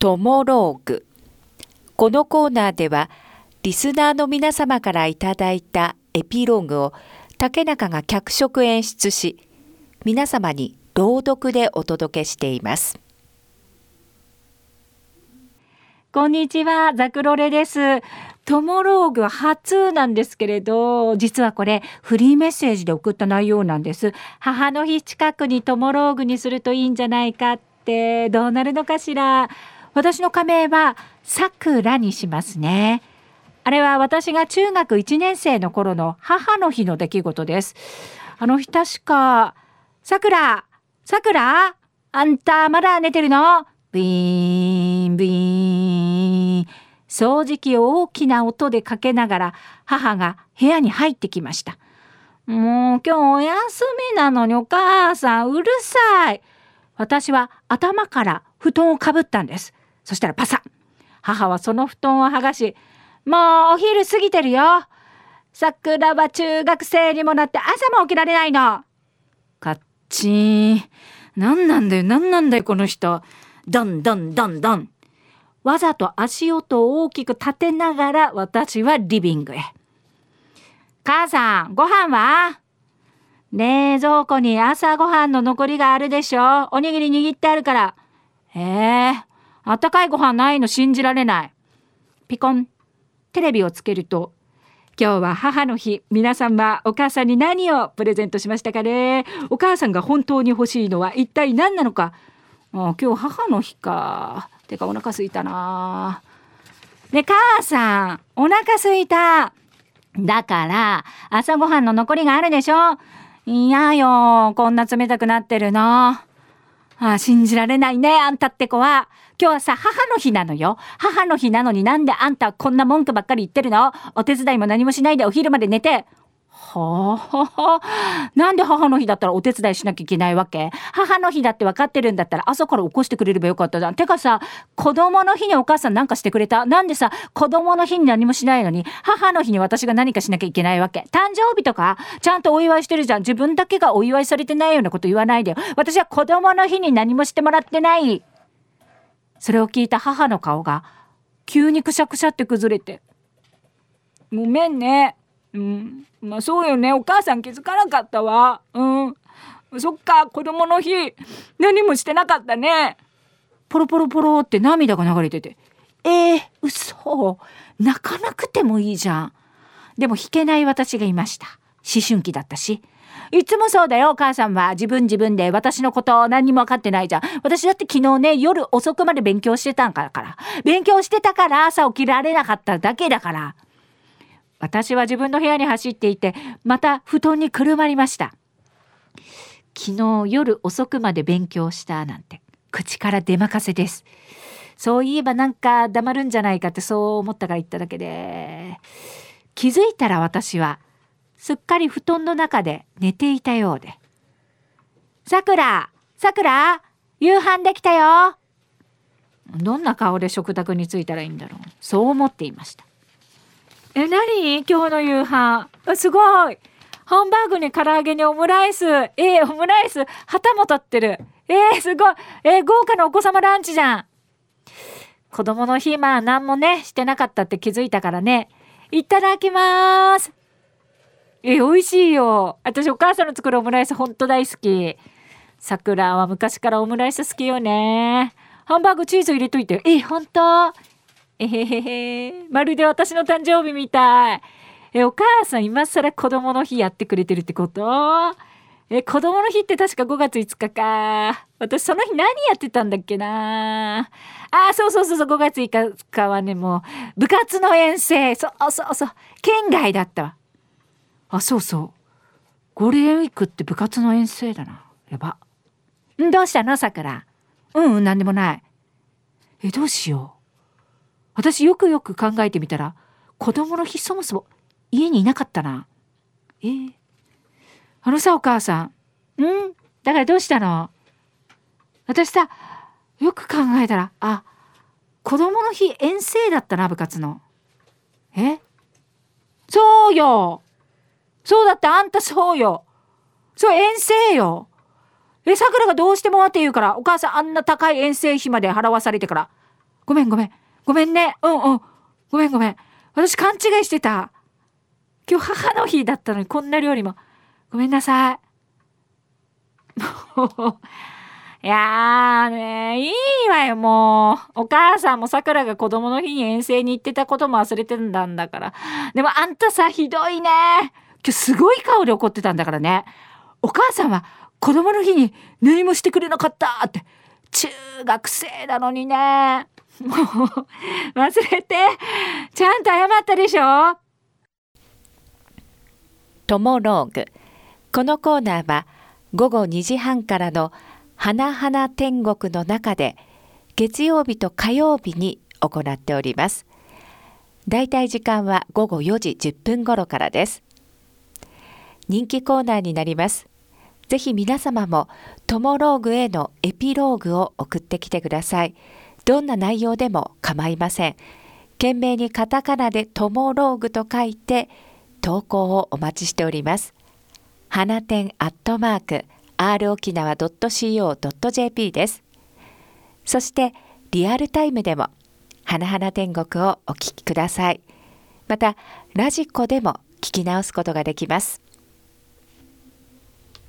トモローグこのコーナーではリスナーの皆様からいただいたエピローグを竹中が脚色演出し皆様に朗読でお届けしていますこんにちはザクロレですトモローグ初なんですけれど、実はこれフリーメッセージで送った内容なんです。母の日近くにトモローグにするといいんじゃないかってどうなるのかしら。私の仮名はさくらにしますね。あれは私が中学1年生の頃の母の日の出来事です。あの日確か、さくら、さくら、あんたまだ寝てるの？ビーン、ビーン。掃除機を大きな音でかけながら母が部屋に入ってきました。もう今日お休みなのにお母さんうるさい。私は頭から布団をかぶったんです。そしたらパサ。母はその布団を剥がし、もうお昼過ぎてるよ。桜は中学生にもなって朝も起きられないの。カッチーン。何なんだよ、何なんだよ、この人。ドンドンドンドン。わざと足音を大きく立てながら私はリビングへ。母さん、ご飯は？冷蔵庫に朝ごはんの残りがあるでしょおにぎり握ってあるから。ええー、あったかいご飯ないの信じられない。ピコン。テレビをつけると、今日は母の日。皆さんはお母さんに何をプレゼントしましたかね？お母さんが本当に欲しいのは一体何なのか？あ今日母の日か。てかお腹すいたなね母さんお腹すいただから朝ごはんの残りがあるでしょ？嫌よこんな冷たくなってるのああ信じられないねあんたって子は今日はさ母の日なのよ母の日なのになんであんたこんな文句ばっかり言ってるの？お手伝いも何もしないでお昼まで寝てはあ、なんで母の日だったらお手伝いしなきゃいけないわけ？母の日だって分かってるんだったら朝から起こしてくれればよかったじゃん。てかさ、子供の日にお母さんなんかしてくれた？なんでさ、子供の日に何もしないのに、母の日に私が何かしなきゃいけないわけ？誕生日とか、ちゃんとお祝いしてるじゃん。自分だけがお祝いされてないようなこと言わないでよ。私は子供の日に何もしてもらってない。それを聞いた母の顔が、急にくしゃくしゃって崩れて。ごめんね。うん。まあそうよね。お母さん気づかなかったわ。うん。そっか、子供の日、何もしてなかったね。ポロポロポロって涙が流れてて。えー、嘘。泣かなくてもいいじゃん。でも弾けない私がいました。思春期だったし。いつもそうだよ、お母さんは。自分自分で私のこと何にも分かってないじゃん。私だって昨日ね、夜遅くまで勉強してたんから。勉強してたから朝起きられなかっただけだから。私は自分の部屋に走っていてまた布団にくるまりました昨日夜遅くまで勉強したなんて口から出まかせですそういえばなんか黙るんじゃないかってそう思ったから言っただけで気づいたら私はすっかり布団の中で寝ていたようで「さくらさくら夕飯できたよ!」どんな顔で食卓に着いたらいいんだろうそう思っていましたえ、何？今日の夕飯。すごい。ハンバーグに唐揚げにオムライス。えー、オムライス。旗も立ってる。えー、すごい。えー、豪華なお子様ランチじゃん。子供の日、まあ何もね、してなかったって気づいたからね。いただきます。え、美味しいよ。私お母さんの作るオムライスほんと大好き。桜は昔からオムライス好きよね。ハンバーグチーズ入れといて。え、ほんと？えへへへ。まるで私の誕生日みたい。え、お母さん今更子供の日やってくれてるってこと？え、子供の日って確か5月5日か。私その日何やってたんだっけなあ、そうそうそうそう、5月5日はね、もう、部活の遠征。そうそうそう。県外だったわ。あ、そうそう。ゴールデンウィークって部活の遠征だな。やば。んどうしたの？さくら。うんうん、なんでもない。え、どうしよう。私よくよく考えてみたら子供の日そもそも家にいなかったな。えー、あのさお母さん。んだからどうしたの？私さよく考えたらあ子供の日遠征だったな部活の。え？そうよそうだってあんたそうよそう遠征よえ、さくらがどうしてもって言うから、お母さんあんな高い遠征費まで払わされてから。ごめんごめん。ごめんね。うんうん。ごめんごめん。私勘違いしてた。今日母の日だったのにこんな料理も。ごめんなさい。いやーね、いいわよ、もう。お母さんもさくらが子供の日に遠征に行ってたことも忘れてたんだから。でもあんたさ、ひどいね。今日すごい顔で怒ってたんだからね。お母さんは子供の日に何もしてくれなかったって。中学生なのにね。もう、忘れて。ちゃんと謝ったでしょ？トモローグこのコーナーは午後2時半からの花々天国の中で月曜日と火曜日に行っておりますだいたい時間は午後4時10分頃からです人気コーナーになります。ぜひ皆様もトモローグへのエピローグを送ってきてください。どんな内容でも構いません。懸命にカタカナでトモローグと書いて投稿をお待ちしております。花店アットマーク r 沖縄 .co.jp です。そしてリアルタイムでも花々天国をお聞きください。またラジコでも聞き直すことができます。